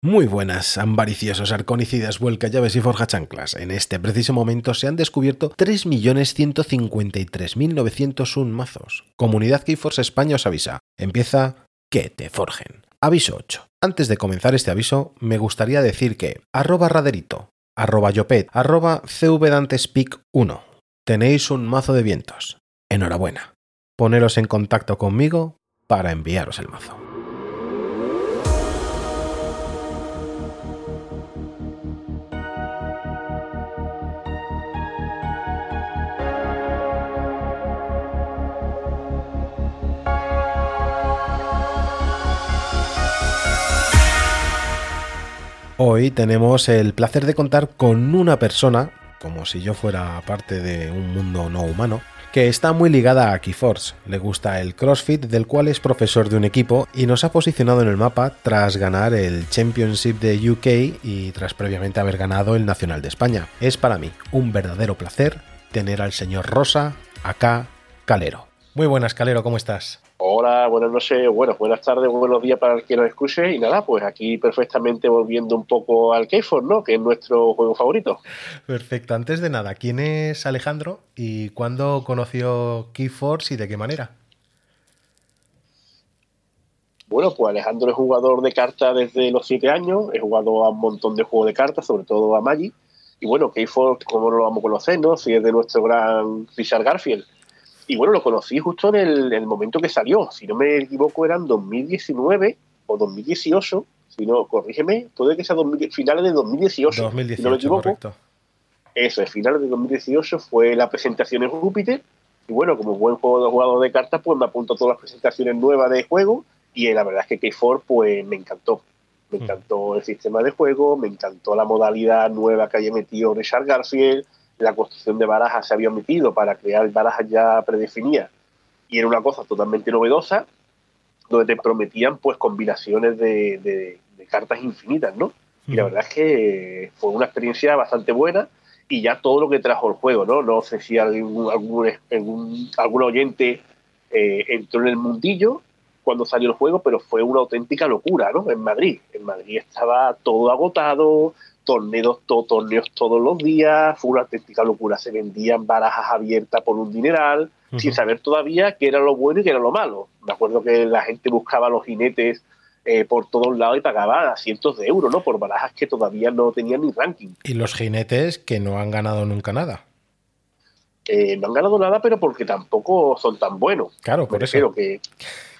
Muy buenas, ambariciosos arconicidas, vuelca llaves y forja chanclas. En este preciso momento se han descubierto 3.153.901 mazos. Comunidad Keyforce España os avisa. Empieza que te forjen. Aviso 8. Antes de comenzar este aviso, me gustaría decir que arroba raderito, arroba yopet, arroba cvdantespeak1. Tenéis un mazo de vientos. Enhorabuena. Poneros en contacto conmigo para enviaros el mazo. Hoy tenemos el placer de contar con una persona, como si yo fuera parte de un mundo no humano, que está muy ligada a Keyforce. Le gusta el CrossFit, del cual es profesor de un equipo y nos ha posicionado en el mapa tras ganar el Championship de UK y tras previamente haber ganado el Nacional de España. Es para mí un verdadero placer tener al señor Rosa acá, Calero. Muy buenas, Calero, ¿cómo estás? Hola, buenas noches, bueno, buenas tardes, buenos días para el que nos escuche y nada, pues aquí perfectamente volviendo un poco al Keyforce, ¿no? Que es nuestro juego favorito. Perfecto, antes de nada, ¿quién es Alejandro y cuándo conoció Keyforce y de qué manera? Bueno, pues Alejandro es jugador de cartas desde los siete años, he jugado a un montón de juegos de cartas, sobre todo a Magic, y bueno, Keyforce, como lo vamos a conocer, ¿no? Si es de nuestro gran Richard Garfield y bueno, lo conocí justo en el, momento que salió. Si no me equivoco, eran 2019 o 2018. Si no, corrígeme, puede que sea finales de 2018. 2018, si no me equivoco. Correcto. Eso, es finales de 2018 fue la presentación en Júpiter. Y bueno, como buen juego de jugador de cartas, pues me apunto a todas las presentaciones nuevas de juego. Y la verdad es que K4 pues me encantó. Me mm. encantó el sistema de juego, me encantó la modalidad nueva que haya metido Richard Garfield la construcción de barajas se había omitido para crear barajas ya predefinidas y era una cosa totalmente novedosa donde te prometían pues combinaciones de, cartas infinitas, ¿no? Y la verdad es que fue una experiencia bastante buena y ya todo lo que trajo el juego, ¿no? No sé si algún, algún, oyente eh, entró en el mundillo cuando salió el juego, pero fue una auténtica locura, ¿no? En Madrid. En Madrid estaba todo agotado, torneos, torneos todos los días, fue una auténtica locura. Se vendían barajas abiertas por un dineral, sin saber todavía qué era lo bueno y qué era lo malo. Me acuerdo que la gente buscaba los jinetes eh, por todos lados y pagaba cientos de euros, ¿no? Por barajas que todavía no tenían ni ranking. Y los jinetes que no han ganado nunca nada. Eh, no han ganado nada, pero porque tampoco son tan buenos. Claro, por eso. Que,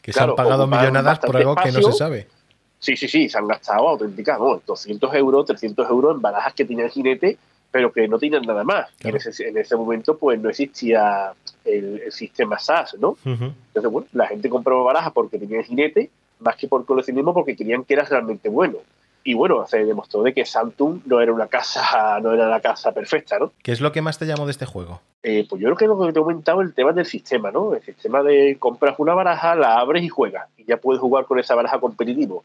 que se han pagado millonadas por algo que no se sabe. Sí, sí, sí, se han gastado auténticas, 200 euros, 300 euros en barajas que tenían jinete, pero que no tenían nada más. En, ese, momento, pues no existía el, sistema SAS, ¿no? Entonces, bueno, la gente compraba barajas porque tenían jinete, más que por coleccionismo, porque querían que era realmente bueno. Y bueno, se demostró de que Samsung no era una casa, no era la casa perfecta, ¿no? ¿Qué es lo que más te llamó de este juego? Eh, pues yo creo que lo que te he comentado el tema del sistema, ¿no? El sistema de compras una baraja, la abres y juegas. Y ya puedes jugar con esa baraja competitivo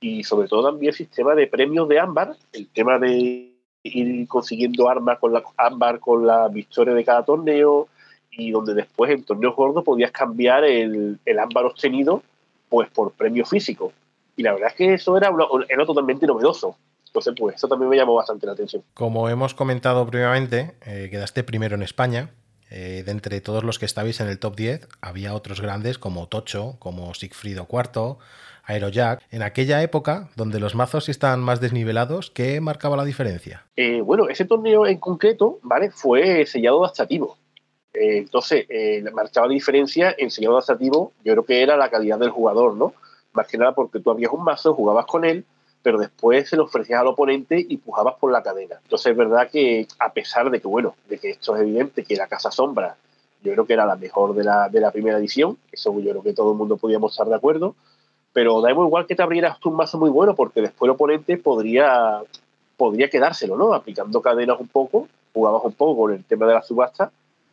y sobre todo también el sistema de premios de ámbar, el tema de ir consiguiendo armas con la ámbar con la victoria de cada torneo y donde después en torneos gordos podías cambiar el, el ámbar obtenido pues por premio físico. Y la verdad es que eso era, era totalmente novedoso. Entonces, pues eso también me llamó bastante la atención. Como hemos comentado previamente, eh, quedaste primero en España. Eh, de entre todos los que estabais en el top 10, había otros grandes como Tocho, como Sigfrido IV, Aerojack, en aquella época donde los mazos estaban más desnivelados, ¿qué marcaba la diferencia? Eh, bueno, ese torneo en concreto, ¿vale? Fue sellado adaptativo. Eh, entonces, eh, marcaba la diferencia en sellado adaptativo, yo creo que era la calidad del jugador, ¿no? Más que nada porque tú habías un mazo, jugabas con él, pero después se lo ofrecías al oponente y pujabas por la cadena. Entonces es verdad que a pesar de que, bueno, de que esto es evidente, que la Casa Sombra yo creo que era la mejor de la, de la primera edición, eso yo creo que todo el mundo podíamos estar de acuerdo, pero da igual que te abrieras un mazo muy bueno porque después el oponente podría, podría quedárselo, ¿no? Aplicando cadenas un poco, jugabas un poco con el tema de la subasta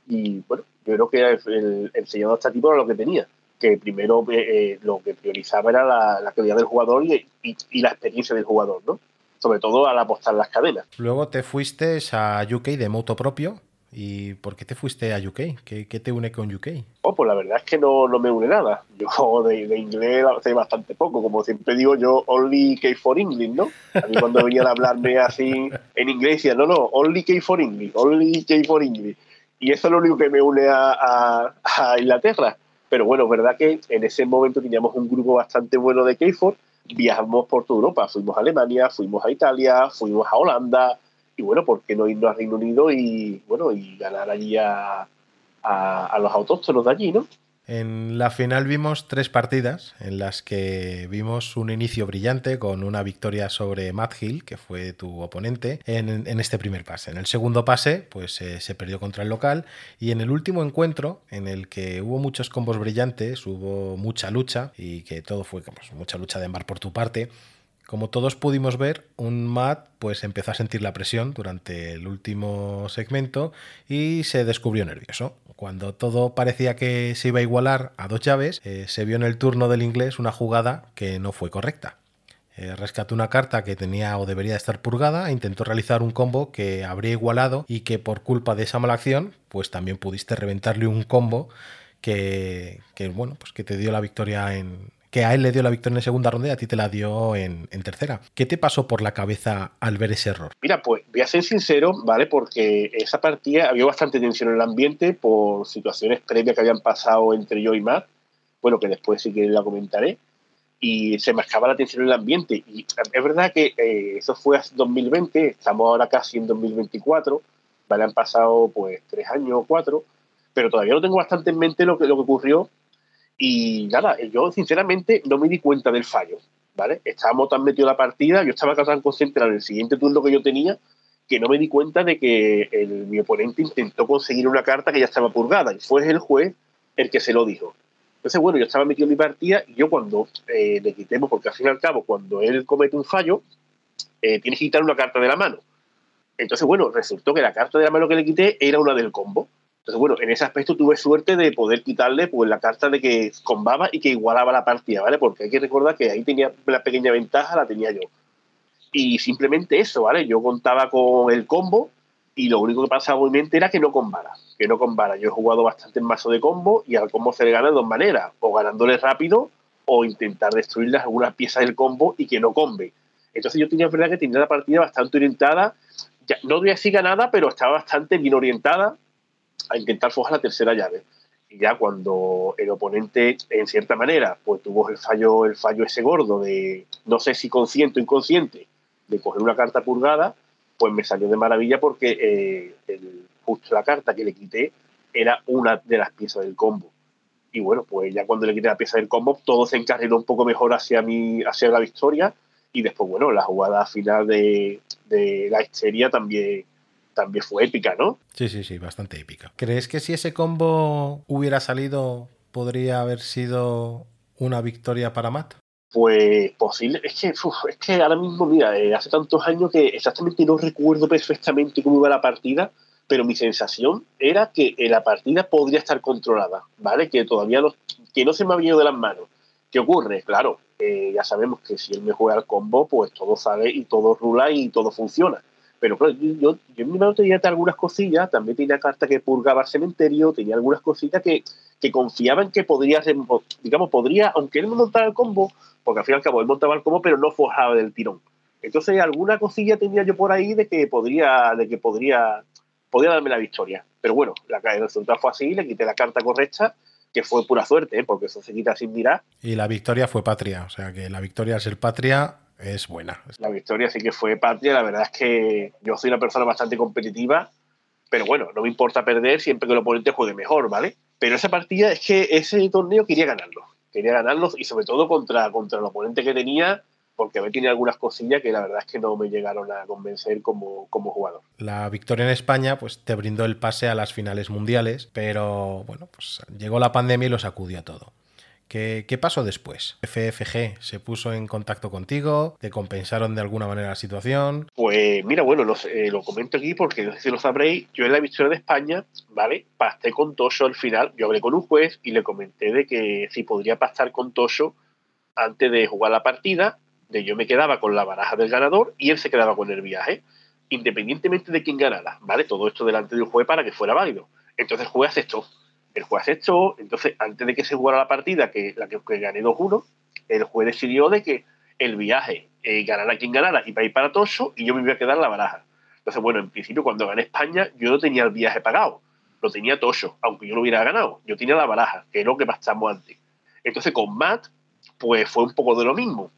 y bueno, yo creo que el, el sellador tipo era lo que tenía, que primero eh, eh, lo que priorizaba era la, calidad del jugador y, y, la experiencia del jugador, ¿no? Sobre todo al apostar las cadenas. Luego te fuiste a UK de moto propio ¿Y por qué te fuiste a UK? ¿Qué, te une con UK? Oh, pues la verdad es que no, me une nada. Yo de, inglés sé bastante poco. Como siempre digo, yo only K for English, ¿no? A mí cuando venían a hablarme así en inglés, decían, no, no, only K for English, only K for English. Y eso es lo único que me une a, a, Inglaterra. Pero bueno, es verdad que en ese momento teníamos un grupo bastante bueno de K4. Viajamos por toda Europa. Fuimos a Alemania, fuimos a Italia, fuimos a Holanda, y bueno, ¿por qué no irnos a Reino Unido y bueno y ganar allí a, a, los autóctonos de allí, ¿no? En la final vimos tres partidas en las que vimos un inicio brillante con una victoria sobre Matt Hill, que fue tu oponente, en, este primer pase. En el segundo pase, pues eh, se perdió contra el local. Y en el último encuentro, en el que hubo muchos combos brillantes, hubo mucha lucha y que todo fue pues, mucha lucha de embar por tu parte, como todos pudimos ver, un Matt pues empezó a sentir la presión durante el último segmento y se descubrió nervioso. Cuando todo parecía que se iba a igualar a dos llaves, eh, se vio en el turno del inglés una jugada que no fue correcta. Eh, rescató una carta que tenía o debería estar purgada e intentó realizar un combo que habría igualado y que por culpa de esa mala acción, pues también pudiste reventarle un combo que, que bueno, pues que te dio la victoria en, que a él le dio la victoria en segunda ronda y a ti te la dio en, tercera. ¿Qué te pasó por la cabeza al ver ese error? Mira, pues voy a ser sincero, ¿vale? Porque esa partida había bastante tensión en el ambiente por situaciones previas que habían pasado entre yo y Matt. Bueno, que después sí que la comentaré. Y se marcaba la tensión en el ambiente. Y es verdad que eh, eso fue hace 2020, estamos ahora casi en 2024, ¿vale? Han pasado pues tres años o cuatro, pero todavía no tengo bastante en mente lo que, lo que ocurrió y nada, yo sinceramente no me di cuenta del fallo, ¿vale? Estábamos tan metidos en la partida, yo estaba tan concentrado en el siguiente turno que yo tenía, que no me di cuenta de que el, mi oponente intentó conseguir una carta que ya estaba purgada, y fue el juez el que se lo dijo. Entonces, bueno, yo estaba metido en mi partida y yo cuando eh, le quitemos, porque al fin y al cabo, cuando él comete un fallo, eh, tienes que quitar una carta de la mano. Entonces, bueno, resultó que la carta de la mano que le quité era una del combo. Entonces, bueno, en ese aspecto tuve suerte de poder quitarle pues, la carta de que combaba y que igualaba la partida, ¿vale? Porque hay que recordar que ahí tenía la pequeña ventaja, la tenía yo. Y simplemente eso, ¿vale? Yo contaba con el combo y lo único que pasaba en mi mente era que no combara, que no combara. Yo he jugado bastante en mazo de combo y al combo se le gana de dos maneras, o ganándole rápido o intentar destruirle algunas piezas del combo y que no combe. Entonces yo tenía verdad que tenía la partida bastante orientada, ya, no voy a ganada, pero estaba bastante bien orientada a intentar forjar la tercera llave. Y ya cuando el oponente, en cierta manera, pues tuvo el fallo, el fallo ese gordo de, no sé si consciente o inconsciente, de coger una carta purgada, pues me salió de maravilla porque eh, justo la carta que le quité era una de las piezas del combo. Y bueno, pues ya cuando le quité la pieza del combo, todo se encarriló un poco mejor hacia, mi, hacia la victoria. Y después, bueno, la jugada final de, de la histeria también también fue épica, ¿no? Sí, sí, sí, bastante épica. ¿Crees que si ese combo hubiera salido, podría haber sido una victoria para Matt? Pues posible, es que, es que ahora mismo, mira, eh, hace tantos años que exactamente no recuerdo perfectamente cómo iba la partida, pero mi sensación era que eh, la partida podría estar controlada, ¿vale? Que todavía no, que no se me ha venido de las manos. ¿Qué ocurre? Claro, eh, ya sabemos que si él me juega al combo, pues todo sale y todo rula y todo funciona. Pero yo, yo, en mi mano tenía algunas cosillas, también tenía carta que purgaba el cementerio, tenía algunas cosillas que, que confiaban que podría, ser, digamos, podría, aunque él no montara el combo, porque al fin y al cabo él montaba el combo, pero no forjaba del tirón. Entonces alguna cosilla tenía yo por ahí de que podría, de que podría, podría darme la victoria. Pero bueno, la, el resultado fue así, le quité la carta correcta, que fue pura suerte, ¿eh? porque eso se quita sin mirar. Y la victoria fue patria, o sea que la victoria es el patria es buena. La victoria sí que fue patria. La verdad es que yo soy una persona bastante competitiva, pero bueno, no me importa perder siempre que el oponente juegue mejor, ¿vale? Pero esa partida es que ese torneo quería ganarlo. Quería ganarlo y sobre todo contra, contra el oponente que tenía, porque me tiene algunas cosillas que la verdad es que no me llegaron a convencer como, como jugador. La victoria en España pues te brindó el pase a las finales mundiales, pero bueno, pues llegó la pandemia y lo sacudió todo. ¿Qué, pasó después? ¿FFG se puso en contacto contigo? ¿Te compensaron de alguna manera la situación? Pues mira, bueno, eh, lo comento aquí porque no sé si lo sabréis. Yo en la victoria de España, ¿vale? Pasté con Tosho al final. Yo hablé con un juez y le comenté de que si podría pasar con Tosho antes de jugar la partida, de yo me quedaba con la baraja del ganador y él se quedaba con el viaje. independientemente de quién ganara, ¿vale? Todo esto delante del juez para que fuera válido. Entonces el juez aceptó. El juez aceptó, entonces antes de que se jugara la partida, que la que, gané 2-1, el juez decidió de que el viaje eh, ganara quien ganara iba a ir para Toso y yo me iba a quedar la baraja. Entonces, bueno, en principio cuando gané España yo no tenía el viaje pagado, lo tenía Toso, aunque yo lo hubiera ganado. Yo tenía la baraja, que es lo que pasamos antes. Entonces con Matt, pues fue un poco de lo mismo,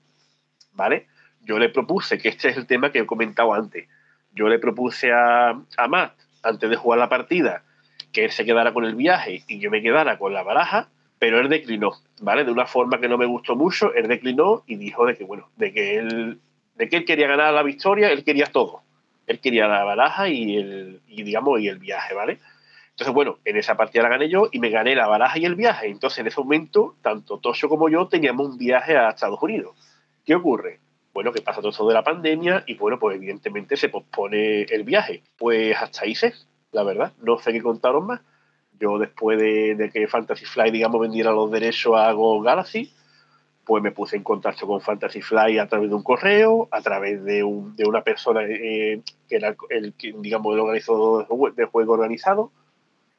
¿vale? Yo le propuse, que este es el tema que he comentado antes, yo le propuse a, a Matt, antes de jugar la partida, que él se quedara con el viaje y yo me quedara con la baraja, pero él declinó, ¿vale? De una forma que no me gustó mucho, él declinó y dijo de que, bueno, de que él, de que él quería ganar la victoria, él quería todo. Él quería la baraja y el, y digamos, y el viaje, ¿vale? Entonces, bueno, en esa partida la gané yo y me gané la baraja y el viaje. Entonces, en ese momento, tanto Tosho como yo teníamos un viaje a Estados Unidos. ¿Qué ocurre? Bueno, que pasa todo eso de la pandemia y bueno, pues evidentemente se pospone el viaje. Pues hasta ahí sé, la verdad, no sé qué contaron más. Yo después de, que Fantasy Fly, digamos, vendiera los derechos a Go Galaxy, pues me puse en contacto con Fantasy Fly a través de un correo, a través de, una persona eh, que era el, digamos, el organizador del juego organizado,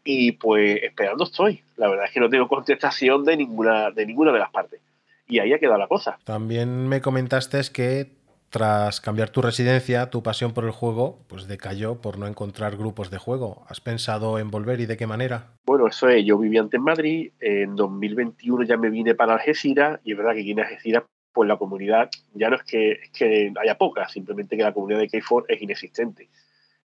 y pues esperando estoy. La verdad es que no tengo contestación de ninguna de, ninguna de las partes. Y ahí ha quedado la cosa. También me comentaste que tras cambiar tu residencia, tu pasión por el juego, pues decayó por no encontrar grupos de juego. ¿Has pensado en volver y de qué manera? Bueno, eso es, yo vivía antes en Madrid, en 2021 ya me vine para Algeciras y es verdad que aquí en Algeciras pues la comunidad ya no es que, haya poca, simplemente que la comunidad de K4 es inexistente.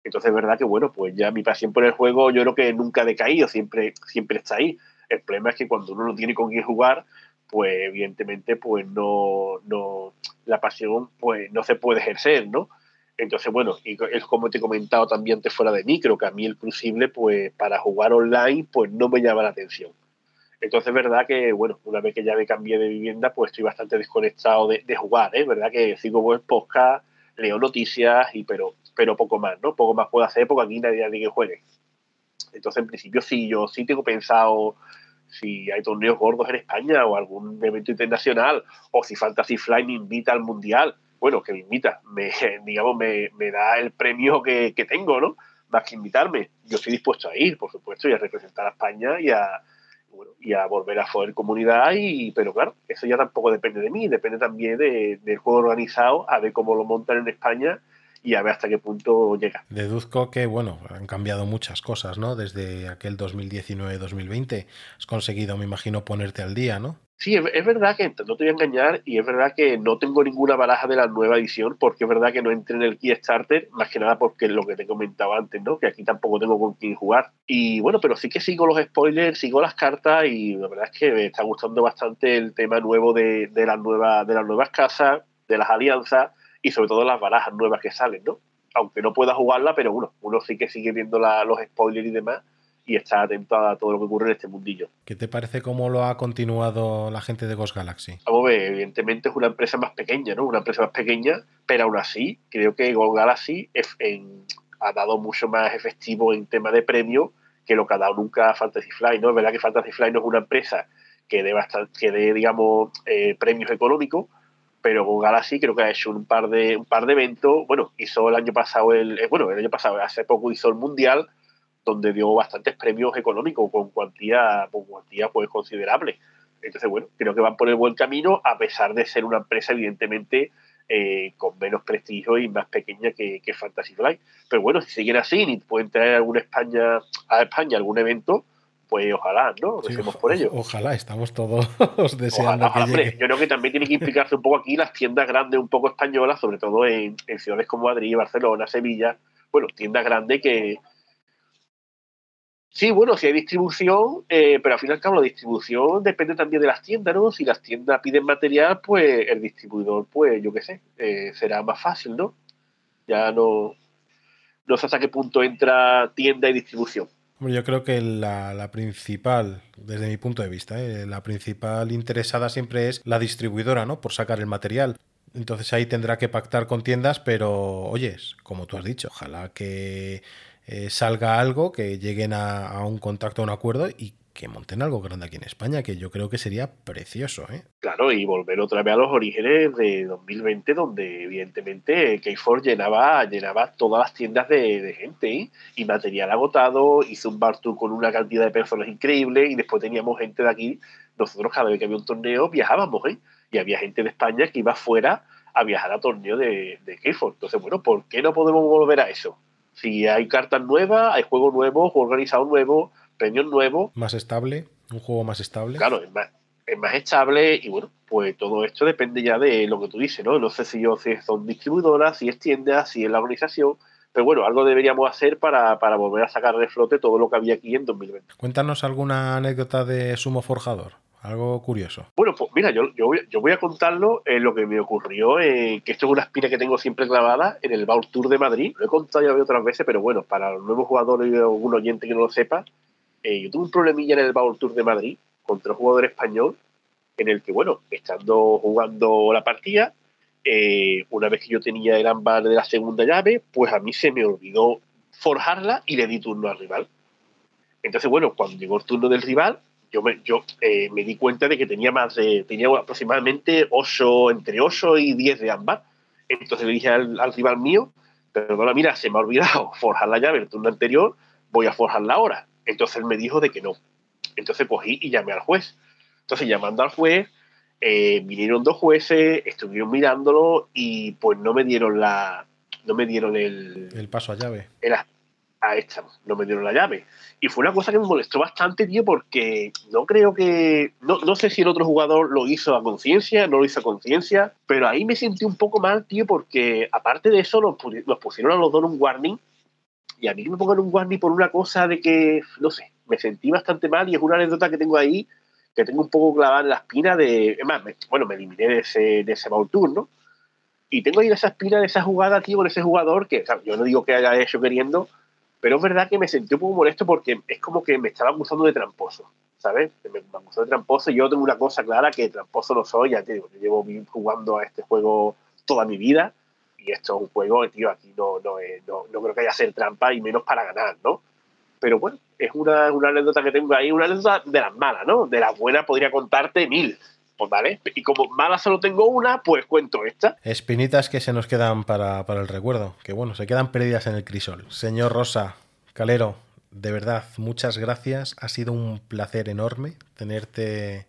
Entonces es verdad que bueno, pues ya mi pasión por el juego yo creo que nunca ha decaído, siempre, siempre está ahí. El problema es que cuando uno no tiene con quién jugar, pues evidentemente pues no, no, la pasión pues no se puede ejercer, ¿no? Entonces, bueno, y es como te he comentado también antes fuera de micro, que a mí el Crucible, pues para jugar online, pues no me llama la atención. Entonces, es verdad que, bueno, una vez que ya me cambié de vivienda, pues estoy bastante desconectado de, jugar, ¿eh? verdad que sigo buen podcast, leo noticias, y pero, pero poco más, ¿no? Poco más puedo hacer porque aquí nadie, nadie que juegue. Entonces, en principio, sí, yo sí tengo pensado si hay torneos gordos en España o algún evento internacional, o si Fantasy Fly me invita al Mundial, bueno, que me invita, me, digamos, me, da el premio que, tengo, ¿no? Más que invitarme. Yo estoy dispuesto a ir, por supuesto, y a representar a España y a, y a volver a joder comunidad, y, pero claro, eso ya tampoco depende de mí, depende también del juego organizado, a ver cómo lo montan en España y a ver hasta qué punto llega. Deduzco que, bueno, han cambiado muchas cosas, ¿no? Desde aquel 2019-2020. Has conseguido, me imagino, ponerte al día, ¿no? Sí, es, verdad que no te voy a engañar y es verdad que no tengo ninguna baraja de la nueva edición porque es verdad que no entré en el Kickstarter, más que nada porque lo que te comentaba antes, ¿no? Que aquí tampoco tengo con quién jugar. Y bueno, pero sí que sigo los spoilers, sigo las cartas y la verdad es que me está gustando bastante el tema nuevo de, de, las, nuevas, de las nuevas casas, de las alianzas y sobre todo las barajas nuevas que salen, ¿no? Aunque no pueda jugarla, pero bueno, uno sí que sigue viendo los spoilers y demás y está atento a todo lo que ocurre en este mundillo. ¿Qué te parece cómo lo ha continuado la gente de Ghost Galaxy? Vamos a ver, evidentemente es una empresa más pequeña, ¿no? Una empresa más pequeña, pero aún así creo que Ghost Galaxy ha dado mucho más efectivo en tema de premio que lo que ha dado nunca Fantasy Fly, ¿no? Es verdad que Fantasy Fly no es una empresa que dé, bastante, que dé digamos, eh, premios económicos, pero Galaxy creo que ha hecho un par de un par de eventos. Bueno, hizo el año pasado el eh, bueno, el año pasado, hace poco hizo el Mundial, donde dio bastantes premios económicos con cuantía, con cuantía pues considerable. Entonces, bueno, creo que van por el buen camino, a pesar de ser una empresa, evidentemente, eh, con menos prestigio y más pequeña que, que Fantasy Flight. Pero bueno, si siguen así y pueden traer alguna España, a España algún evento, pues ojalá, ¿no? Por ello. Ojalá, estamos todos deseando que llegue. Yo creo que también tiene que implicarse un poco aquí las tiendas grandes, un poco españolas, sobre todo en, ciudades como Madrid, Barcelona, Sevilla. Bueno, tiendas grandes que, Sí, bueno, si hay distribución, eh, pero al final, claro, la distribución depende también de las tiendas, ¿no? Si las tiendas piden material, pues el distribuidor, pues yo qué sé, eh, será más fácil, ¿no? Ya no, no sé hasta qué punto entra tienda y distribución. Yo creo que la, principal, desde mi punto de vista, ¿eh? la principal interesada siempre es la distribuidora, ¿no? Por sacar el material. Entonces ahí tendrá que pactar con tiendas, pero oyes, como tú has dicho, ojalá que eh, salga algo, que lleguen a, un contacto, a un acuerdo y que monten algo grande aquí en España, que yo creo que sería precioso. ¿eh? Claro, y volver otra vez a los orígenes de 2020, donde evidentemente K4 llenaba, llenaba todas las tiendas de, gente ¿eh? y material agotado, hizo un bar tour con una cantidad de personas increíble y después teníamos gente de aquí. Nosotros cada vez que había un torneo viajábamos ¿eh? y había gente de España que iba fuera a viajar a torneo de, de K4. Entonces, bueno, ¿por qué no podemos volver a eso? Si hay cartas nuevas, hay juegos nuevos, juegos organizados nuevos. Más estable, un juego más estable. Claro, es más, es más estable y bueno, pues todo esto depende ya de lo que tú dices, ¿no? No sé si yo si son distribuidoras, si es tiendas, si es la organización, pero bueno, algo deberíamos hacer para, para volver a sacar de flote todo lo que había aquí en 2020. Cuéntanos alguna anécdota de Sumo Forjador. Algo curioso. Bueno, pues mira, yo, yo, voy, yo voy a contarlo en lo que me ocurrió, eh, que esto es una espina que tengo siempre clavada en el Baur Tour de Madrid. Lo he contado ya otras veces, pero bueno, para los nuevos jugadores y algún oyente que no lo sepa, eh, yo tuve un problemilla en el Bowl Tour de Madrid contra un jugador español en el que, bueno, estando jugando la partida, eh, una vez que yo tenía el ámbar de la segunda llave, pues a mí se me olvidó forjarla y le di turno al rival. Entonces, bueno, cuando llegó el turno del rival, yo me, yo, eh, me di cuenta de que tenía más de, tenía aproximadamente 8, entre 8 y 10 de ámbar. Entonces le dije al, al rival mío, perdona, mira, se me ha olvidado forjar la llave el turno anterior, voy a forjarla ahora. Entonces él me dijo de que no. Entonces cogí y llamé al juez. Entonces llamando al juez, eh, vinieron dos jueces, estuvieron mirándolo y pues no me dieron la, no me dieron el, el paso a llave. a esta, no me dieron la llave. Y fue una cosa que me molestó bastante, tío, porque no creo que. No, no sé si el otro jugador lo hizo a conciencia, no lo hizo a conciencia, pero ahí me sentí un poco mal, tío, porque aparte de eso, nos, nos pusieron a los dos un warning y a mí me pongan un warning por una cosa de que, no sé, me sentí bastante mal y es una anécdota que tengo ahí, que tengo un poco clavada en la espina de. Es más, bueno, me eliminé de ese, de ese Tour, ¿no? Y tengo ahí esa espina de esa jugada, tío, con ese jugador que, yo no digo que haya hecho queriendo, pero es verdad que me sentí un poco molesto porque es como que me estaba acusando de tramposo, ¿sabes? Me, me acusó de tramposo y yo tengo una cosa clara que tramposo no soy, ya te digo, yo llevo jugando a este juego toda mi vida y esto es un juego, tío, aquí no, no, no, no creo que haya hacer trampa y menos para ganar, ¿no? Pero bueno, es una, una anécdota que tengo ahí, una anécdota de las malas, ¿no? De las buenas podría contarte mil. Pues vale, y como mala solo tengo una, pues cuento esta. Espinitas que se nos quedan para, para el recuerdo, que bueno, se quedan perdidas en el crisol. Señor Rosa, Calero, de verdad, muchas gracias. Ha sido un placer enorme tenerte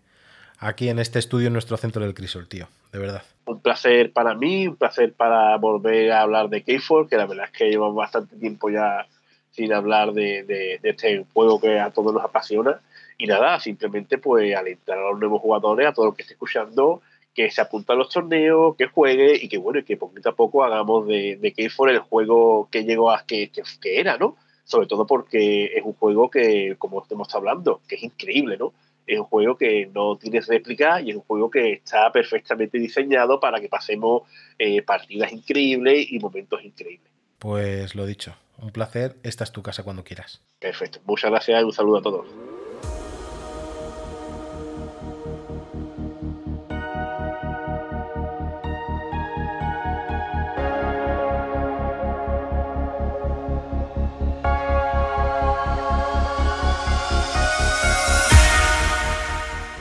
aquí en este estudio en nuestro centro del Crisol, tío, de verdad. Un placer para mí, un placer para volver a hablar de K4, que la verdad es que llevamos bastante tiempo ya sin hablar de, este juego que a todos nos apasiona. Y nada, simplemente pues alentar a los nuevos jugadores, a todo lo que esté escuchando, que se apunte a los torneos, que juegue y que bueno, y que poquito a poco hagamos de, de K4 el juego que llegó a que, que, que era, ¿no? Sobre todo porque es un juego que, como estamos hablando, que es increíble, ¿no? Es un juego que no tiene réplica y es un juego que está perfectamente diseñado para que pasemos eh, partidas increíbles y momentos increíbles. Pues lo dicho, un placer, esta es tu casa cuando quieras. Perfecto, muchas gracias y un saludo a todos.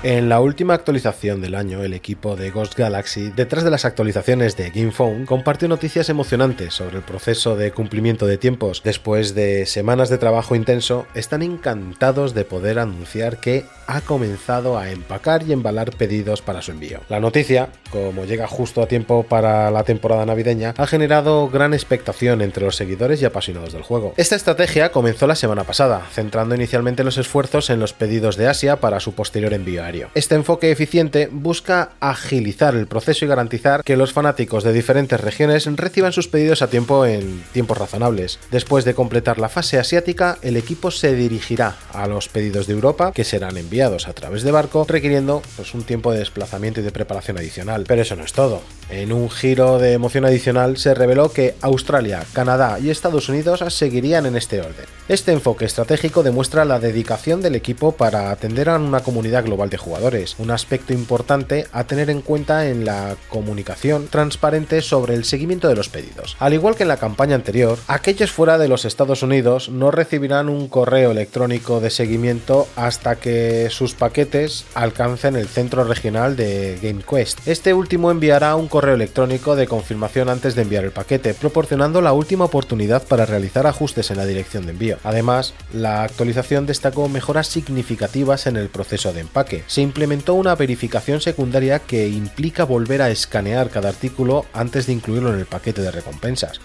En la última actualización del año, el equipo de Ghost Galaxy, detrás de las actualizaciones de GamePhone, compartió noticias emocionantes sobre el proceso de cumplimiento de tiempos. Después de semanas de trabajo intenso, están encantados de poder anunciar que ha comenzado a empacar y embalar pedidos para su envío. La noticia, como llega justo a tiempo para la temporada navideña, ha generado gran expectación entre los seguidores y apasionados del juego. Esta estrategia comenzó la semana pasada, centrando inicialmente los esfuerzos en los pedidos de Asia para su posterior envío este enfoque eficiente busca agilizar el proceso y garantizar que los fanáticos de diferentes regiones reciban sus pedidos a tiempo en tiempos razonables. Después de completar la fase asiática, el equipo se dirigirá a los pedidos de Europa, que serán enviados a través de barco, requiriendo pues, un tiempo de desplazamiento y de preparación adicional. Pero eso no es todo. En un giro de emoción adicional se reveló que Australia, Canadá y Estados Unidos seguirían en este orden. Este enfoque estratégico demuestra la dedicación del equipo para atender a una comunidad global de jugadores, un aspecto importante a tener en cuenta en la comunicación transparente sobre el seguimiento de los pedidos. Al igual que en la campaña anterior, aquellos fuera de los Estados Unidos no recibirán un correo electrónico de seguimiento hasta que sus paquetes alcancen el centro regional de GameQuest. Este último enviará un correo electrónico de confirmación antes de enviar el paquete, proporcionando la última oportunidad para realizar ajustes en la dirección de envío. Además, la actualización destacó mejoras significativas en el proceso de empaque. Se implementó una verificación secundaria que implica volver a escanear cada artículo antes de incluirlo en el paquete de recompensas.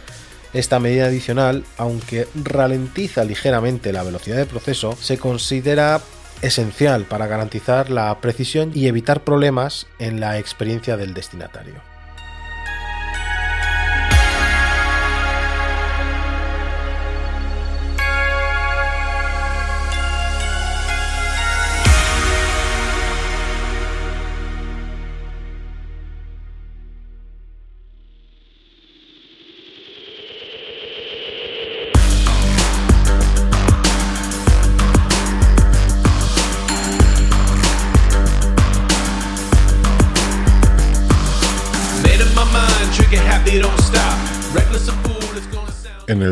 Esta medida adicional, aunque ralentiza ligeramente la velocidad de proceso, se considera esencial para garantizar la precisión y evitar problemas en la experiencia del destinatario.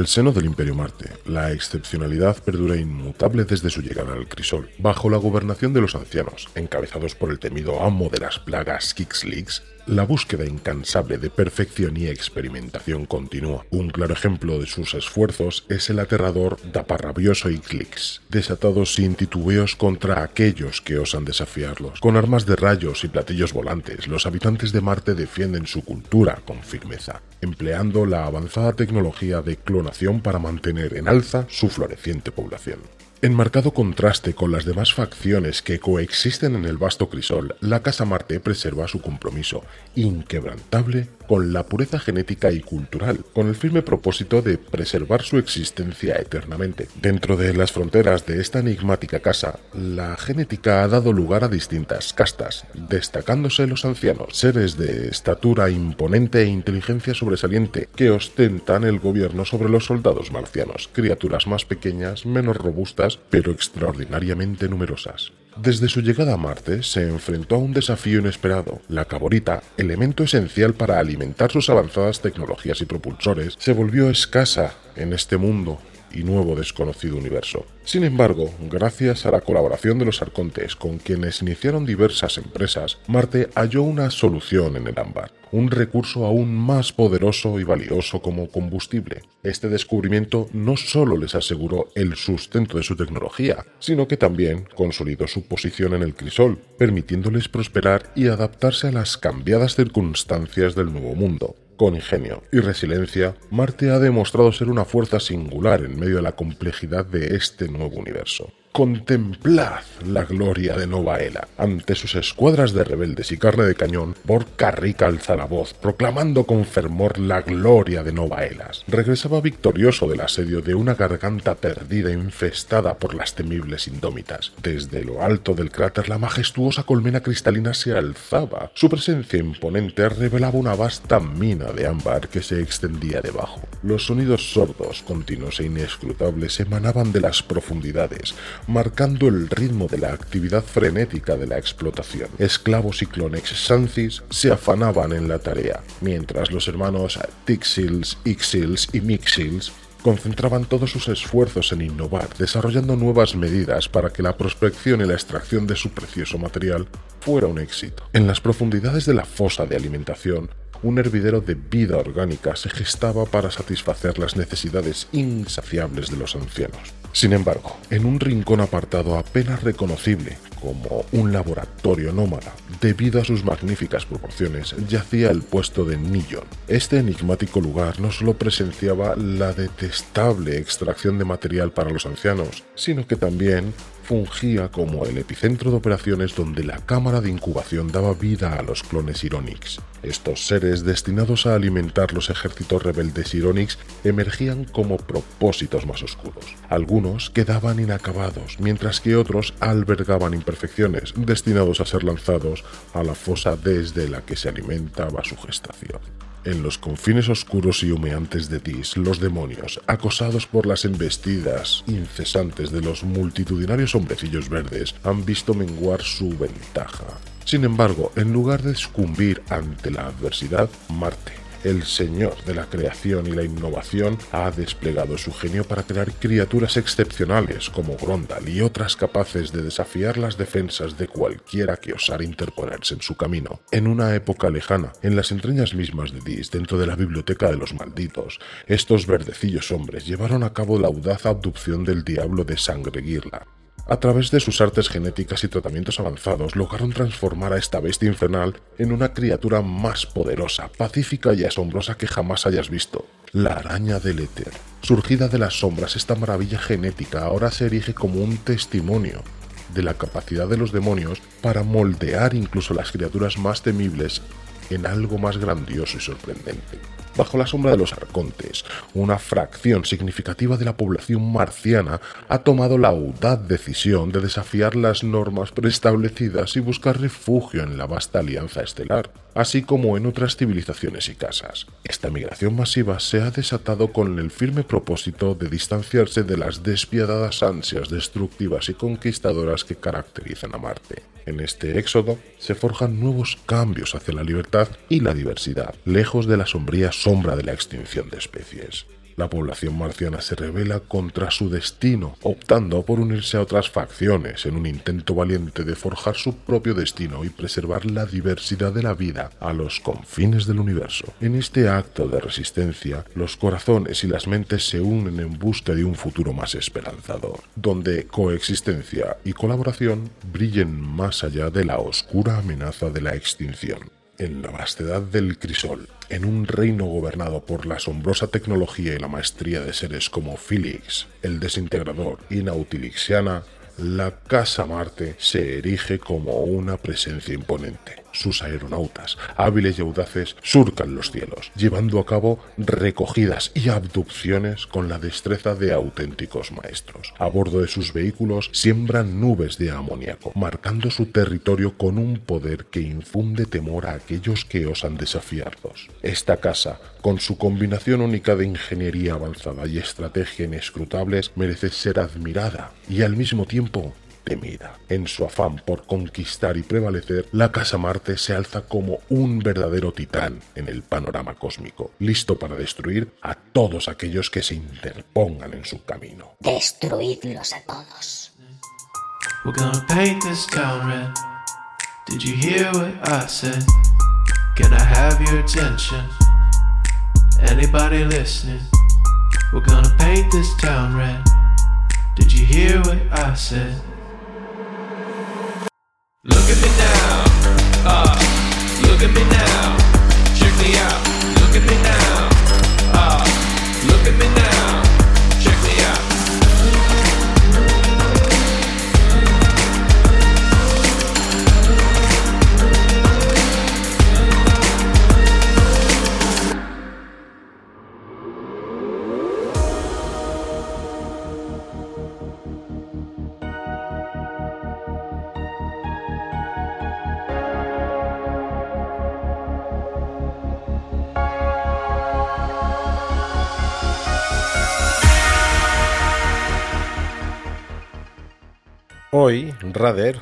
El seno del Imperio Marte, la excepcionalidad perdura inmutable desde su llegada al crisol. Bajo la gobernación de los ancianos, encabezados por el temido amo de las plagas Kixlix, la búsqueda incansable de perfección y experimentación continúa. Un claro ejemplo de sus esfuerzos es el aterrador Daparrabioso Ixlix, desatado sin titubeos contra aquellos que osan desafiarlos. Con armas de rayos y platillos volantes, los habitantes de Marte defienden su cultura con firmeza, empleando la avanzada tecnología de clonación para mantener en alza su floreciente población. En marcado contraste con las demás facciones que coexisten en el vasto crisol, la Casa Marte preserva su compromiso inquebrantable con la pureza genética y cultural, con el firme propósito de preservar su existencia eternamente. Dentro de las fronteras de esta enigmática casa, la genética ha dado lugar a distintas castas, destacándose los ancianos, seres de estatura imponente e inteligencia sobresaliente, que ostentan el gobierno sobre los soldados marcianos, criaturas más pequeñas, menos robustas, pero extraordinariamente numerosas. Desde su llegada a Marte se enfrentó a un desafío inesperado. La caborita, elemento esencial para alimentar sus avanzadas tecnologías y propulsores, se volvió escasa en este mundo y nuevo desconocido universo. Sin embargo, gracias a la colaboración de los arcontes con quienes iniciaron diversas empresas, Marte halló una solución en el ámbar, un recurso aún más poderoso y valioso como combustible. Este descubrimiento no solo les aseguró el sustento de su tecnología, sino que también consolidó su posición en el crisol, permitiéndoles prosperar y adaptarse a las cambiadas circunstancias del nuevo mundo. Con ingenio y resiliencia, Marte ha demostrado ser una fuerza singular en medio de la complejidad de este nuevo universo. Contemplad la gloria de Novaela. Ante sus escuadras de rebeldes y carne de cañón, Borca Rica alza la voz, proclamando con fervor la gloria de Novaelas. Regresaba victorioso del asedio de una garganta perdida infestada por las temibles indómitas. Desde lo alto del cráter la majestuosa colmena cristalina se alzaba. Su presencia imponente revelaba una vasta mina de ámbar que se extendía debajo. Los sonidos sordos, continuos e inescrutables emanaban de las profundidades, marcando el ritmo de la actividad frenética de la explotación. Esclavos y clonex Sancis se afanaban en la tarea, mientras los hermanos Tixils, Ixils y Mixils concentraban todos sus esfuerzos en innovar, desarrollando nuevas medidas para que la prospección y la extracción de su precioso material fuera un éxito. En las profundidades de la fosa de alimentación, un hervidero de vida orgánica se gestaba para satisfacer las necesidades insaciables de los ancianos. Sin embargo, en un rincón apartado apenas reconocible como un laboratorio nómada, debido a sus magníficas proporciones, yacía el puesto de Nillon. Este enigmático lugar no solo presenciaba la detestable extracción de material para los ancianos, sino que también fungía como el epicentro de operaciones donde la cámara de incubación daba vida a los clones Ironix. Estos seres destinados a alimentar los ejércitos rebeldes Ironix emergían como propósitos más oscuros. Algunos quedaban inacabados, mientras que otros albergaban imperfecciones destinados a ser lanzados a la fosa desde la que se alimentaba su gestación. En los confines oscuros y humeantes de Dis, los demonios, acosados por las embestidas incesantes de los multitudinarios hombrecillos verdes, han visto menguar su ventaja. Sin embargo, en lugar de sucumbir ante la adversidad, Marte, el señor de la creación y la innovación, ha desplegado su genio para crear criaturas excepcionales como Grondal y otras capaces de desafiar las defensas de cualquiera que osara interponerse en su camino. En una época lejana, en las entrañas mismas de Dis, dentro de la biblioteca de los malditos, estos verdecillos hombres llevaron a cabo la audaz abducción del diablo de Sangre Girla, a través de sus artes genéticas y tratamientos avanzados, lograron transformar a esta bestia infernal en una criatura más poderosa, pacífica y asombrosa que jamás hayas visto. La araña del éter. Surgida de las sombras, esta maravilla genética ahora se erige como un testimonio de la capacidad de los demonios para moldear incluso las criaturas más temibles en algo más grandioso y sorprendente. Bajo la sombra de los arcontes, una fracción significativa de la población marciana ha tomado la audaz decisión de desafiar las normas preestablecidas y buscar refugio en la vasta alianza estelar, así como en otras civilizaciones y casas. Esta migración masiva se ha desatado con el firme propósito de distanciarse de las despiadadas ansias destructivas y conquistadoras que caracterizan a Marte. En este éxodo se forjan nuevos cambios hacia la libertad y la diversidad, lejos de la sombría sombra de la extinción de especies. La población marciana se revela contra su destino, optando por unirse a otras facciones en un intento valiente de forjar su propio destino y preservar la diversidad de la vida a los confines del universo. En este acto de resistencia, los corazones y las mentes se unen en busca de un futuro más esperanzador, donde coexistencia y colaboración brillen más allá de la oscura amenaza de la extinción en la vastedad del crisol, en un reino gobernado por la asombrosa tecnología y la maestría de seres como Felix, el desintegrador, y Nautilixiana, la Casa Marte se erige como una presencia imponente. Sus aeronautas, hábiles y audaces, surcan los cielos, llevando a cabo recogidas y abducciones con la destreza de auténticos maestros. A bordo de sus vehículos siembran nubes de amoníaco, marcando su territorio con un poder que infunde temor a aquellos que osan desafiarlos. Esta casa, con su combinación única de ingeniería avanzada y estrategia inescrutables, merece ser admirada y al mismo tiempo temida. En su afán por conquistar y prevalecer, la Casa Marte se alza como un verdadero titán en el panorama cósmico, listo para destruir a todos aquellos que se interpongan en su camino. Destruidlos a todos. We're gonna paint this town red. Did you hear what I said? Can I have your attention? Anybody listening? We're gonna paint this town red. Did you hear what I said?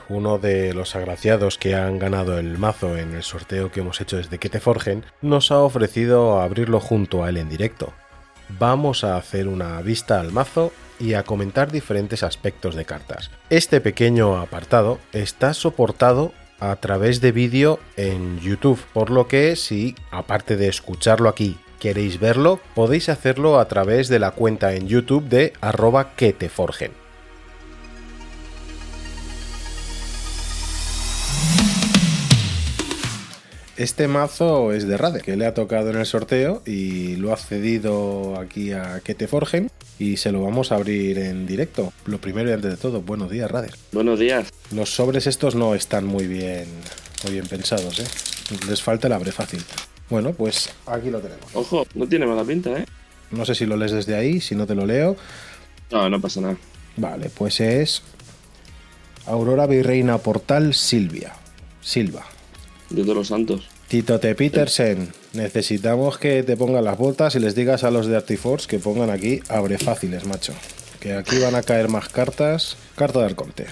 Uno de los agraciados que han ganado el mazo en el sorteo que hemos hecho desde que te forjen, nos ha ofrecido abrirlo junto a él en directo. Vamos a hacer una vista al mazo y a comentar diferentes aspectos de cartas. Este pequeño apartado está soportado a través de vídeo en YouTube, por lo que si, aparte de escucharlo aquí, queréis verlo, podéis hacerlo a través de la cuenta en YouTube de arroba que te. Este mazo es de Rader, que le ha tocado en el sorteo y lo ha cedido aquí a que te forjen y se lo vamos a abrir en directo. Lo primero y antes de todo, buenos días, Rader. Buenos días. Los sobres estos no están muy bien, muy bien pensados, ¿eh? Les falta el abre fácil. Bueno, pues aquí lo tenemos. Ojo, no tiene mala pinta, ¿eh? No sé si lo lees desde ahí, si no te lo leo. No, no pasa nada. Vale, pues es Aurora Virreina Portal Silvia. Silva. Dios de los santos. Tito T. Petersen, necesitamos que te pongan las botas y les digas a los de Artiforce que pongan aquí abre fáciles, macho. Que aquí van a caer más cartas. Carta de Arconte.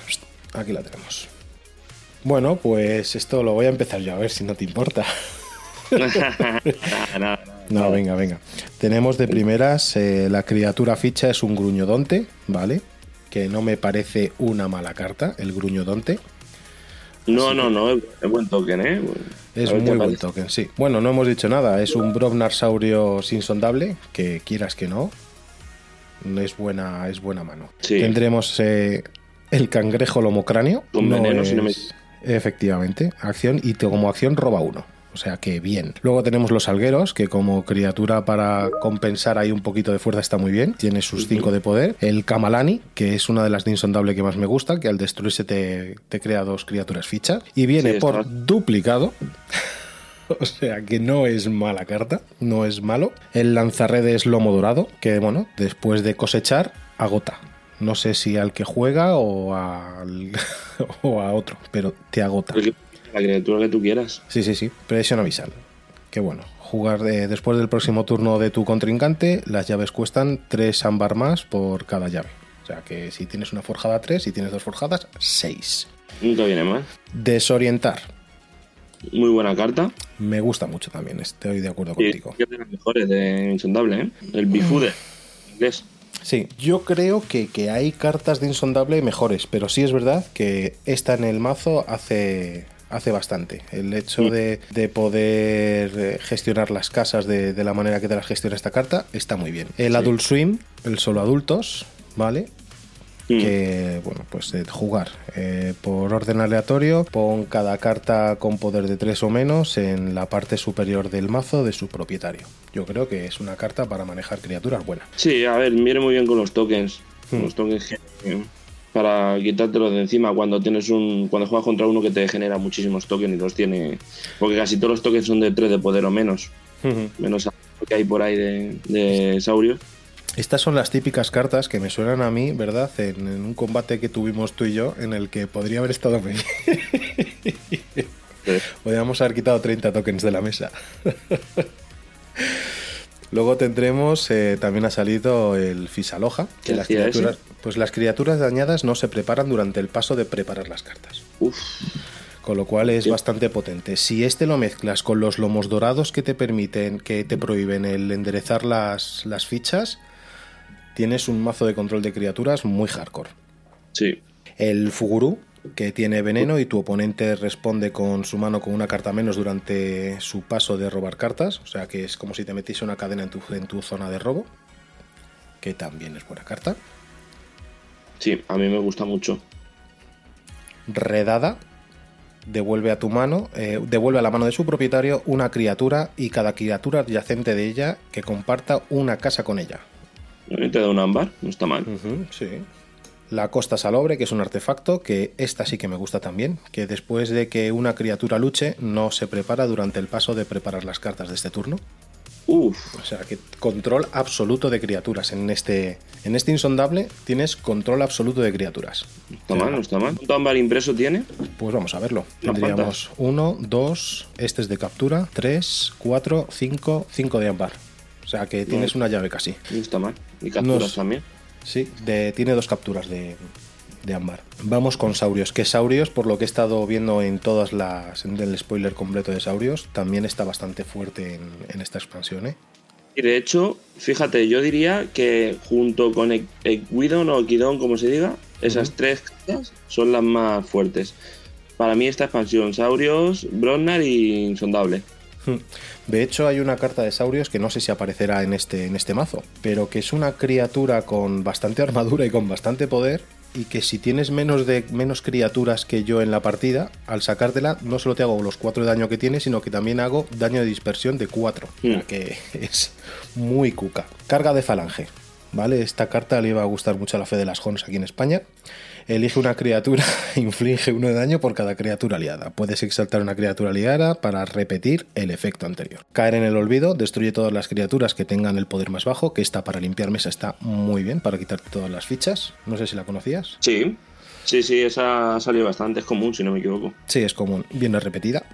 Aquí la tenemos. Bueno, pues esto lo voy a empezar yo a ver si no te importa. No, venga, venga. Tenemos de primeras eh, la criatura ficha es un gruñodonte, ¿vale? Que no me parece una mala carta, el gruñodonte. No, no, no, es buen token, ¿eh? Es muy buen token, sí. Bueno, no hemos dicho nada. Es un Brobnarsaurio insondable, que quieras que no. Es buena, es buena mano. Sí. Tendremos eh, el cangrejo lomocráneo. Veneno, es- si no me- Efectivamente, acción y como acción roba uno. O sea que bien. Luego tenemos los algueros, que como criatura para compensar ahí un poquito de fuerza está muy bien. Tiene sus 5 de poder. El Kamalani, que es una de las de insondable que más me gusta, que al destruirse te, te crea dos criaturas fichas. Y viene Sí, por duplicado. O sea que no es mala carta, no es malo. El lanzarredes lomo dorado, que bueno, después de cosechar, agota. No sé si al que juega o, al, o a otro, pero te agota. La criatura que tú quieras. Sí, sí, sí, presión avisal. Que bueno, jugar de- después del próximo turno de tu contrincante, las llaves cuestan 3 ámbar más por cada llave. O sea que si tienes una forjada 3, si tienes dos forjadas, 6. Nunca viene mal. Desorientar. Muy buena carta. Me gusta mucho también, estoy de acuerdo contigo. es de las mejores de Insondable, ¿eh? El Bifude. Inglés. Sí, yo creo que, que hay cartas de insondable mejores, pero sí es verdad que esta en el mazo hace, hace bastante. El hecho de, de poder eh, gestionar las casas de, de la manera que te las gestiona esta carta está muy bien. El Sí. Adult Swim, el solo adultos, ¿vale? Que bueno pues eh, jugar eh, por orden aleatorio pon cada carta con poder de 3 o menos en la parte superior del mazo de su propietario yo creo que es una carta para manejar criaturas buena Sí, a ver, mire muy bien con los tokens. Hmm. Los tokens que- para quitártelos de encima cuando tienes un cuando juegas contra uno que te genera muchísimos tokens y los tiene porque casi todos los tokens son de 3 de poder o menos menos lo que hay por ahí de, de saurios Estas son las típicas cartas que me suenan a mí, ¿verdad? En, en un combate que tuvimos tú y yo, en el que podría haber estado muy bien. Podríamos haber quitado 30 tokens de la mesa. Luego tendremos, eh, también ha salido el Fisaloja, que ¿Qué las criaturas, pues las criaturas dañadas no se preparan durante el paso de preparar las cartas. Uf, Con lo cual es Sí. bastante potente. Si este lo mezclas con los lomos dorados que te permiten, que te prohíben el enderezar las, las fichas, tienes un mazo de control de criaturas muy hardcore. sí. El Fuguru, que tiene veneno y tu oponente responde con su mano con una carta menos durante su paso de robar cartas. O sea que es como si te metiese una cadena en tu, en tu zona de robo. Que también es buena carta. Sí, a mí me gusta mucho. Redada. Devuelve a tu mano, eh, devuelve a la mano de su propietario una criatura y cada criatura adyacente de ella que comparta una casa con ella. Te da un ámbar, no está mal. Sí. La costa salobre, que es un artefacto, que esta sí que me gusta también, que después de que una criatura luche, no se prepara durante el paso de preparar las cartas de este turno. Uf, O sea que control absoluto de criaturas. En este, en este insondable tienes control absoluto de criaturas. está mal, no está mal. ¿Cuánto ámbar impreso tiene? Pues vamos a verlo. No Tendríamos uno, dos, este es de captura, tres, cuatro, cinco, cinco de ámbar. O sea que tienes una llave casi. No está mal. Y capturas Nos- también. Sí, de- tiene dos capturas de, de ámbar. Vamos con Saurios, que Saurios, por lo que he estado viendo en todas las. en el spoiler completo de Saurios, también está bastante fuerte en, en esta expansión, ¿eh? Y de hecho, fíjate, yo diría que junto con Equidon o Equidon, como se diga, esas Ujú. tres cartas son las más fuertes. Para mí esta expansión, Saurios, Bronnar y Insondable. De hecho, hay una carta de Saurios que no sé si aparecerá en este, en este mazo, pero que es una criatura con bastante armadura y con bastante poder. Y que si tienes menos de menos criaturas que yo en la partida, al sacártela, no solo te hago los 4 de daño que tiene, sino que también hago daño de dispersión de 4. O sea Mm. que es muy cuca. Carga de falange. ¿Vale? Esta carta le iba a gustar mucho a la fe de las Hons aquí en España. Elige una criatura, inflige uno de daño por cada criatura aliada. Puedes exaltar una criatura aliada para repetir el efecto anterior. Caer en el olvido, destruye todas las criaturas que tengan el poder más bajo, que esta para limpiar mesa está muy bien, para quitarte todas las fichas. No sé si la conocías. Sí, sí, sí, esa ha salido bastante, es común, si no me equivoco. Sí, es común, viene repetida.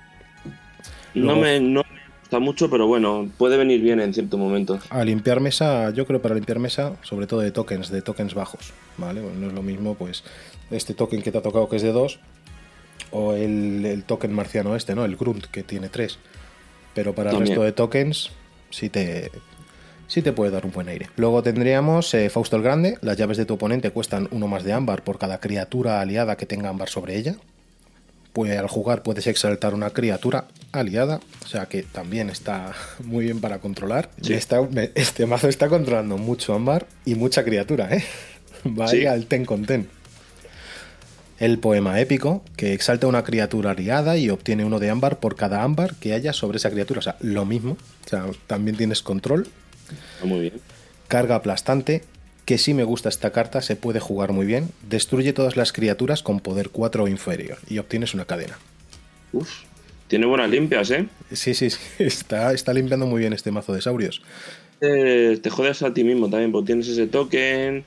No me, no me gusta mucho, pero bueno, puede venir bien en ciertos momentos. A limpiar mesa, yo creo para limpiar mesa, sobre todo de tokens, de tokens bajos, ¿vale? Bueno, no es lo mismo, pues, este token que te ha tocado que es de 2, o el, el token marciano este, ¿no? El Grunt, que tiene 3. Pero para el resto de tokens, sí te, sí te puede dar un buen aire. Luego tendríamos eh, Fausto el Grande, las llaves de tu oponente cuestan uno más de ámbar por cada criatura aliada que tenga ámbar sobre ella. Pues al jugar puedes exaltar una criatura aliada, o sea que también está muy bien para controlar. Sí. Está- este mazo está controlando mucho ámbar y mucha criatura, ¿eh? Vaya Sí. al ten con ten. El poema épico, que exalta una criatura aliada y obtiene uno de ámbar por cada ámbar que haya sobre esa criatura. O sea, lo mismo. O sea, también tienes control. Está muy bien. Carga aplastante, que si me gusta esta carta, se puede jugar muy bien. Destruye todas las criaturas con poder 4 o inferior y obtienes una cadena. Uf, tiene buenas limpias, ¿eh? Sí, sí, sí, está, está limpiando muy bien este mazo de saurios. Eh, te jodes a ti mismo también, porque tienes ese token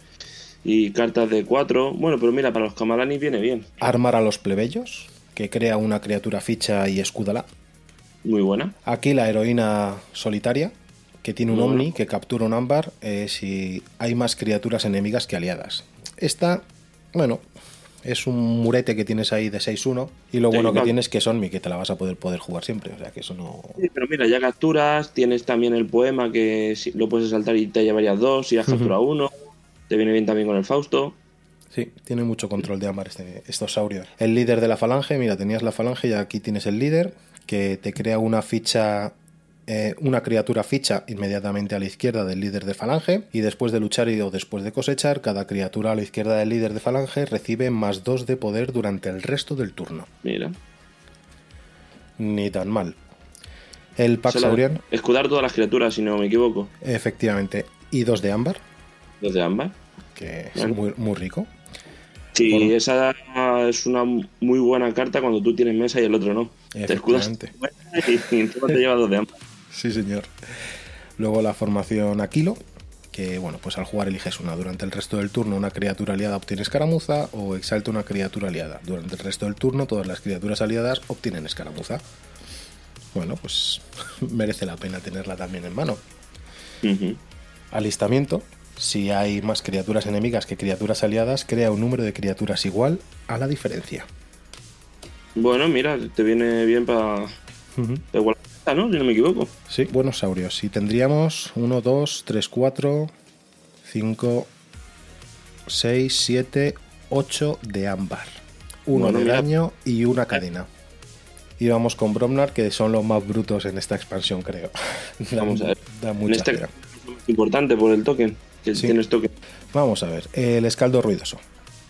y cartas de 4. Bueno, pero mira, para los Kamalani viene bien. Armar a los plebeyos, que crea una criatura ficha y escúdala. Muy buena. Aquí la heroína solitaria, que tiene un Muy Omni bueno. que captura un ámbar eh, si hay más criaturas enemigas que aliadas. Esta, bueno, es un murete que tienes ahí de 6-1 y lo Sí, bueno que tienes que son mi que te la vas a poder poder jugar siempre. O sea que eso no. Sí, pero mira, ya capturas, tienes también el poema que lo puedes saltar y te llevarías dos, si has capturado uno. Te viene bien también con el Fausto. Sí, tiene mucho control de ámbar este, estos saurios. El líder de la falange, mira, tenías la falange y aquí tienes el líder que te crea una ficha, eh, una criatura ficha inmediatamente a la izquierda del líder de falange y después de luchar y o después de cosechar, cada criatura a la izquierda del líder de falange recibe más 2 de poder durante el resto del turno. Mira. Ni tan mal. El sauriano, Escudar todas las criaturas, si no me equivoco. efectivamente, y 2 de ámbar, Los de ambas. Que es muy, muy rico. Sí, Bueno. esa es una muy buena carta cuando tú tienes mesa y el otro no. Te escudas Efectivamente. y encima te llevas dos de ambas. Sí, señor. Luego la formación Aquilo, que bueno, pues al jugar eliges una. Durante el resto del turno una criatura aliada obtiene escaramuza o exalta una criatura aliada. Durante el resto del turno todas las criaturas aliadas obtienen escaramuza. Bueno, pues merece la pena tenerla también en mano. Alistamiento. Si hay más criaturas enemigas que criaturas aliadas, crea un número de criaturas igual a la diferencia. Bueno, mira, te viene bien para igual, ¿no? Si no me equivoco. Sí, buenos saurios. Y tendríamos 1, 2, 3, 4, 5, 6, 7, 8 de ámbar. Uno Bueno, de mira. daño y una cadena. Y vamos con Bromnar, que son los más brutos en esta expansión, creo. Da- Vamos a ver. Da En mucha este pena. es importante por el token. Que Sí. tienes token. Vamos a ver. El escaldo ruidoso,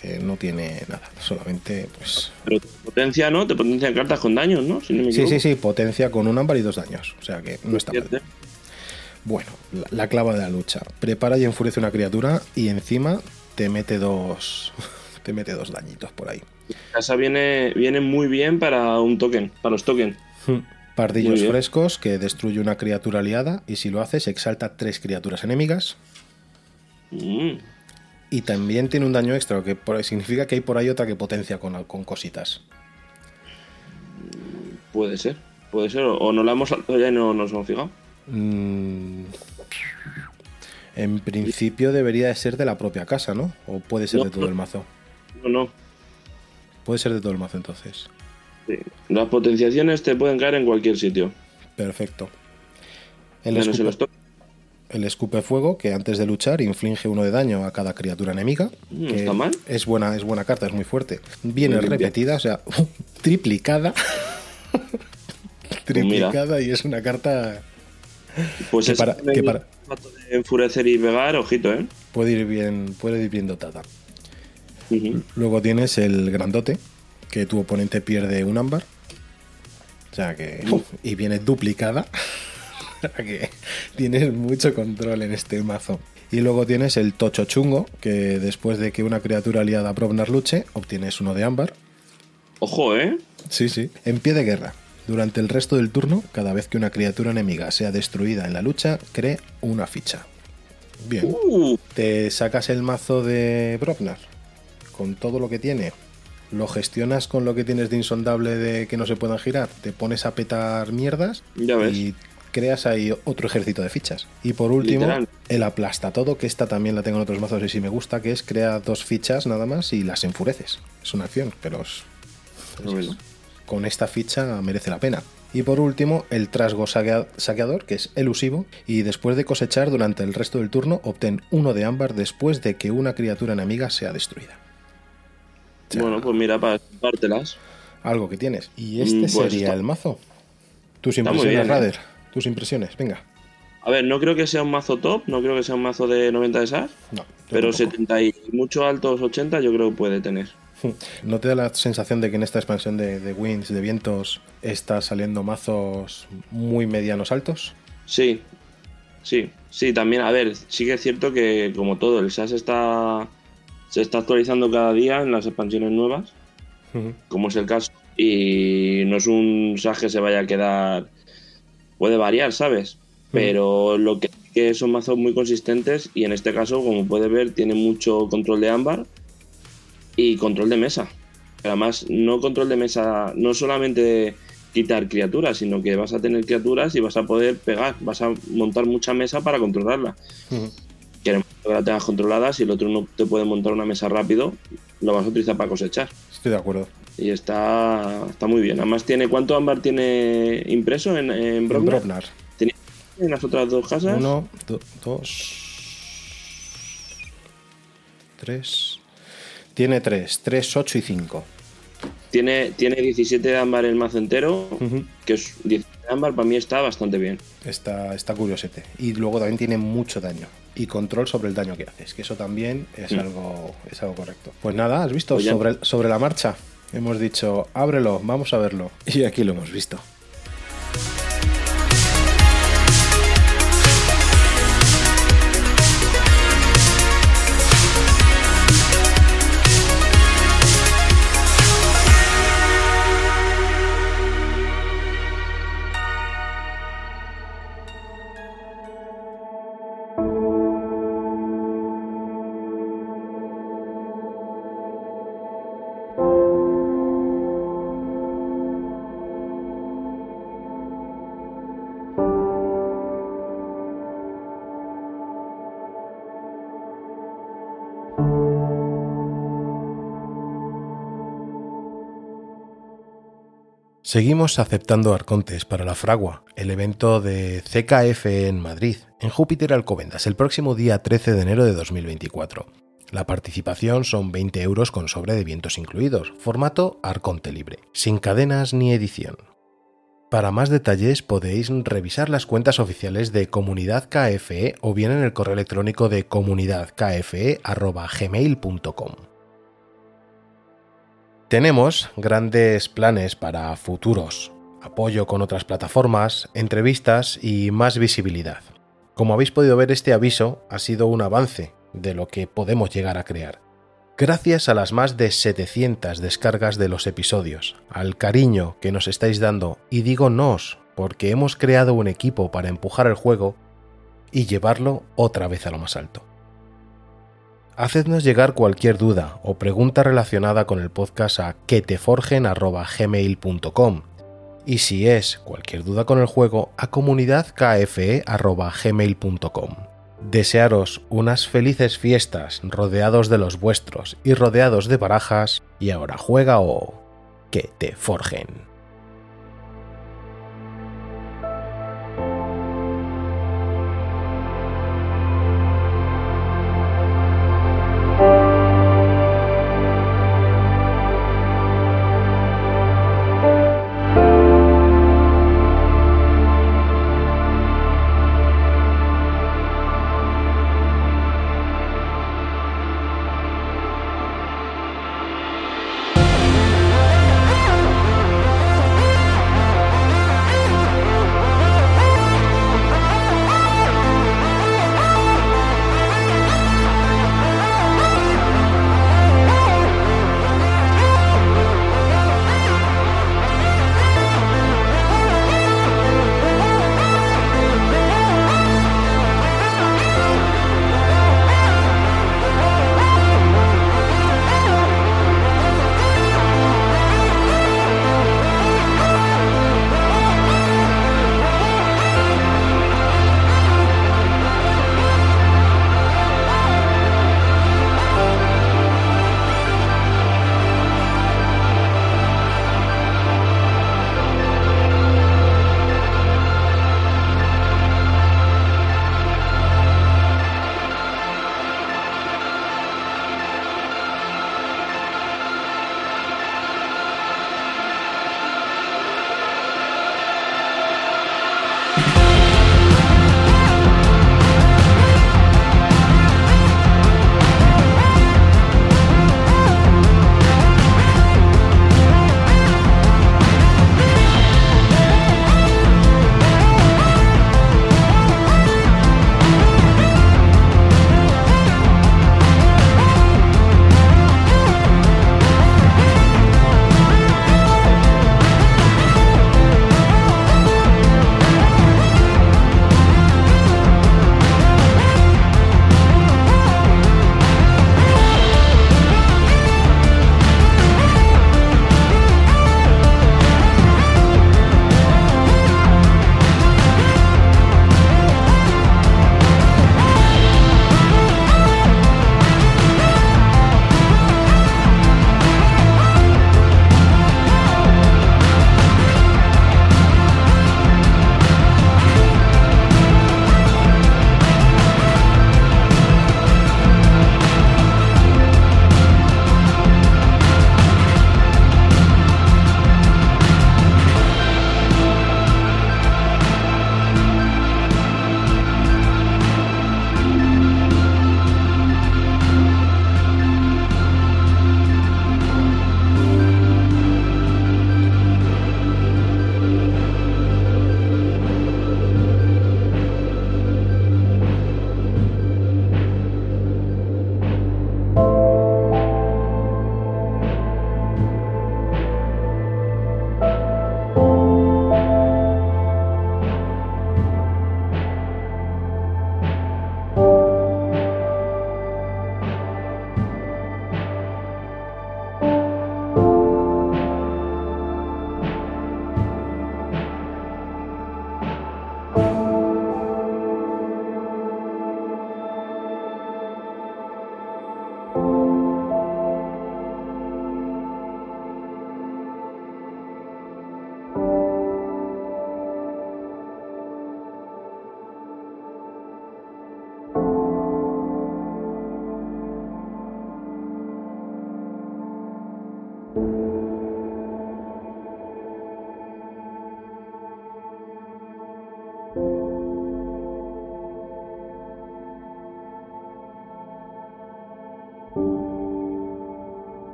que no tiene nada. Solamente, pues. Pero te potencia, ¿no? Te potencia cartas con daños, ¿no? Si no me Sí, sí, sí, potencia con un ámbar y dos daños. O sea que no está mal. Bueno, la, la clava de la lucha. Prepara y enfurece una criatura y encima te mete dos. Te mete dos dañitos por ahí. Casa viene, viene muy bien para un token, para los tokens. Muy Pardillos frescos que destruye una criatura aliada y si lo haces exalta tres criaturas enemigas. Mm, Y también tiene un daño extra, que significa que hay por ahí otra que potencia con, con cositas. puede ser, puede ser. O, no la hemos saltado ya y no nos hemos fijado. Mm, en principio debería de ser de la propia casa, ¿no? O puede ser No, de todo no. el mazo. No, no. Puede ser de todo el mazo entonces. Sí. Las potenciaciones te pueden caer en cualquier sitio. Perfecto. El los. El escupe fuego, que antes de luchar inflige uno de daño a cada criatura enemiga. Mm, que está mal. Es buena, es buena carta, es muy fuerte. Viene Muy repetida, o sea, triplicada. triplicada y es una carta. Pues que ese para- también que para- formato de enfurecer y pegar, ojito, ¿eh? Puede ir bien, puede ir bien dotada. Luego tienes el grandote, que tu oponente pierde un ámbar. O sea que. Y viene duplicada. Sea que tienes mucho control en este mazo. Y luego tienes el tocho chungo, que después de que una criatura aliada a Brobnar luche, obtienes uno de ámbar. Ojo, ¿eh? Sí, sí. En pie de guerra. Durante el resto del turno, cada vez que una criatura enemiga sea destruida en la lucha, cree una ficha. Bien. Uh, Te sacas el mazo de Brobnar con todo lo que tiene. lo gestionas con lo que tienes de insondable de que no se puedan girar, te pones a petar mierdas Ya ves. y creas ahí otro ejército de fichas. Y por último, Literal. el aplasta todo, que esta también la tengo en otros mazos y sí me gusta, que es crea dos fichas nada más y las enfureces. Es una acción, pero es- con esta ficha merece la pena. Y por último, el trasgo saquea- saqueador, que es elusivo, y después de cosechar durante el resto del turno, obtén uno de ámbar después de que una criatura enemiga sea destruida. O sea, Bueno, pues mira, para pártelas. algo que tienes. Y este Mm, pues sería está- el mazo. Tus impresiones, ¿eh? Rader. Tus impresiones, venga. A ver, no creo que sea un mazo top, no creo que sea un mazo de 90 de SAS, No, pero tampoco. 70 y mucho altos 80 yo creo que puede tener. ¿No te da la sensación de que en esta expansión de, de Winds, de vientos, está saliendo mazos muy medianos altos? Sí, sí, sí, también, a ver, sí que es cierto que como todo, el SAS está, se está actualizando cada día en las expansiones nuevas, como es el caso, y no es un SAS que se vaya a quedar, puede variar, ¿sabes? Pero lo que, que son mazos muy consistentes y en este caso, como puedes ver, tiene mucho control de ámbar y control de mesa. Pero además, no control de mesa, no solamente quitar criaturas, sino que vas a tener criaturas y vas a poder pegar, vas a montar mucha mesa para controlarla. Queremos que la tengas controlada, si el otro no te puede montar una mesa rápido, lo vas a utilizar para cosechar. Estoy de acuerdo. Y está, está muy bien. Además, tiene ¿cuánto ámbar tiene impreso en, en Brognar? Brognar. ¿Tiene en las otras dos casas? Uno, do- dos. Tres. Tiene tres. Tres, ocho y cinco. Tiene, tiene 17 de ámbar el mazo entero, que es 17 de ámbar, para mí está bastante bien. Está, está curiosete. Y luego también tiene mucho daño. Y control sobre el daño que haces. Que eso también es, Mm. algo, es algo correcto. Pues nada, has visto Pues sobre, sobre la marcha. Hemos dicho, ábrelo, vamos a verlo. Y aquí lo hemos visto. Seguimos aceptando arcontes para la Fragua, el evento de CKF en Madrid, en Júpiter Alcobendas, el próximo día 13 de enero de 2024. La participación son 20 euros con sobre de vientos incluidos, formato arconte libre, sin cadenas ni edición. Para más detalles podéis revisar las cuentas oficiales de Comunidad KFE o bien en el correo electrónico de comunidadkfe.gmail.com. Tenemos grandes planes para futuros, apoyo con otras plataformas, entrevistas y más visibilidad. Como habéis podido ver, este aviso ha sido un avance de lo que podemos llegar a crear. Gracias a las más de 700 descargas de los episodios, al cariño que nos estáis dando, y digo nos, porque hemos creado un equipo para empujar el juego y llevarlo otra vez a lo más alto. Hacednos llegar cualquier duda o pregunta relacionada con el podcast a queteforgen.gmail.com y si es cualquier duda con el juego a comunidadkfe.gmail.com. Desearos unas felices fiestas rodeados de los vuestros y rodeados de barajas y ahora juega o que te forjen.